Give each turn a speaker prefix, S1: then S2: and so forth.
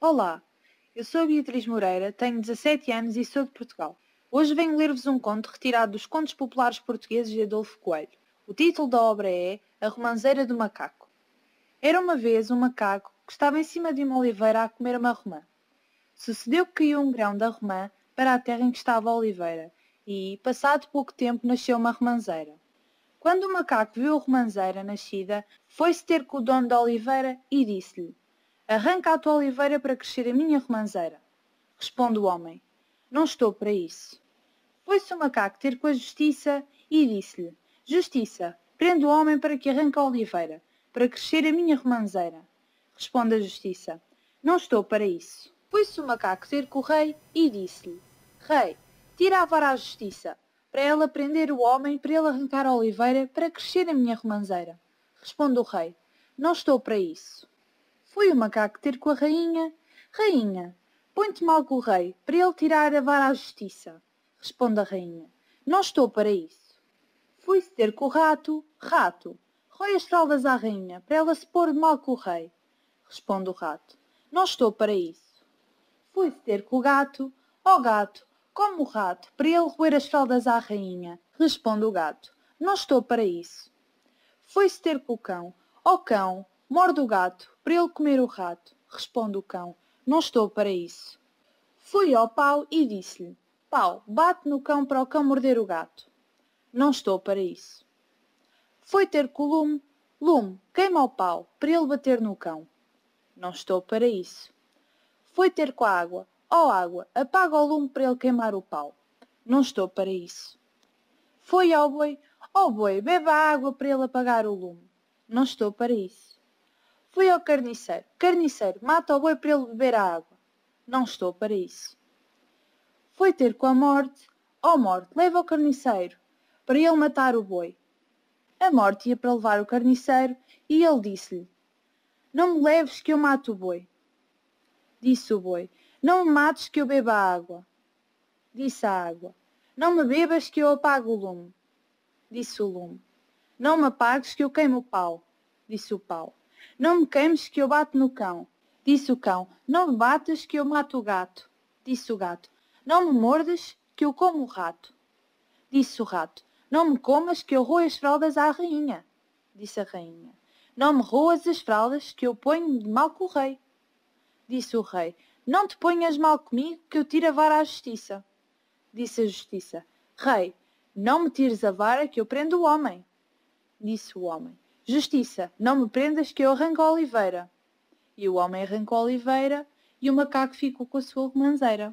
S1: Olá, eu sou Beatriz Moreira, tenho 17 anos e sou de Portugal. Hoje venho ler-vos um conto retirado dos Contos Populares Portugueses de Adolfo Coelho. O título da obra é A Romanceira do Macaco. Era uma vez um macaco que estava em cima de uma oliveira a comer uma romã. Sucedeu que caiu um grão da romã para a terra em que estava a oliveira e, passado pouco tempo, nasceu uma romanceira. Quando o macaco viu a romanceira nascida, foi-se ter com o dono da oliveira e disse-lhe Arranca a tua oliveira para crescer a minha romanceira. Responde o homem. Não estou para isso. Foi-se o macaco ter com a justiça e disse-lhe Justiça, prende o homem para que arranque a oliveira, para crescer a minha romanceira. Responde a justiça. Não estou para isso. Foi-se o macaco ter com o rei e disse-lhe Rei, tira a vara à justiça, para ela prender o homem para ele arrancar a oliveira para crescer a minha romanceira. Responde o rei. Não estou para isso. Foi o macaco ter com a rainha. Rainha, põe-te mal com o rei, para ele tirar a vara à justiça. Responde a rainha. Não estou para isso. Foi-se ter com o rato. Rato, rói as fraldas à rainha, para ela se pôr mal com o rei. Responde o rato. Não estou para isso. Foi-se ter com o gato. Ó oh, gato, como o rato, para ele roer as fraldas à rainha. Responde o gato. Não estou para isso. Foi-se ter com o cão. Ó oh, cão, Morde o gato, para ele comer o rato. Responde o cão. Não estou para isso. Fui ao pau e disse-lhe. Pau, bate no cão para o cão morder o gato. Não estou para isso. Foi ter com o lume. Lume, queima o pau, para ele bater no cão. Não estou para isso. Foi ter com a água. Ó oh, água, apaga o lume para ele queimar o pau. Não estou para isso. Foi ao boi. Ó oh, boi, beba a água para ele apagar o lume. Não estou para isso. Fui ao carniceiro. Carniceiro, mata o boi para ele beber a água. Não estou para isso. Foi ter com a morte. Ó oh, morte, leva o carniceiro, para ele matar o boi. A morte ia para levar o carniceiro e ele disse-lhe, Não me leves que eu mato o boi. Disse o boi, Não me mates que eu beba a água. Disse a água, Não me bebas que eu apago o lume. Disse o lume, Não me apagues que eu queimo o pau. Disse o pau, não me queimes que eu bato no cão. Disse o cão. Não me batas que eu mato o gato. Disse o gato. Não me mordas que eu como o rato. Disse o rato. Não me comas que eu roo as fraldas à rainha. Disse a rainha. Não me roas as fraldas que eu ponho de mal com o rei. Disse o rei. Não te ponhas mal comigo que eu tiro a vara à justiça. Disse a justiça. Rei, não me tires a vara que eu prendo o homem. Disse o homem. Justiça, não me prendas que eu arranco a oliveira. E o homem arrancou a oliveira e o macaco ficou com a sua romanceira.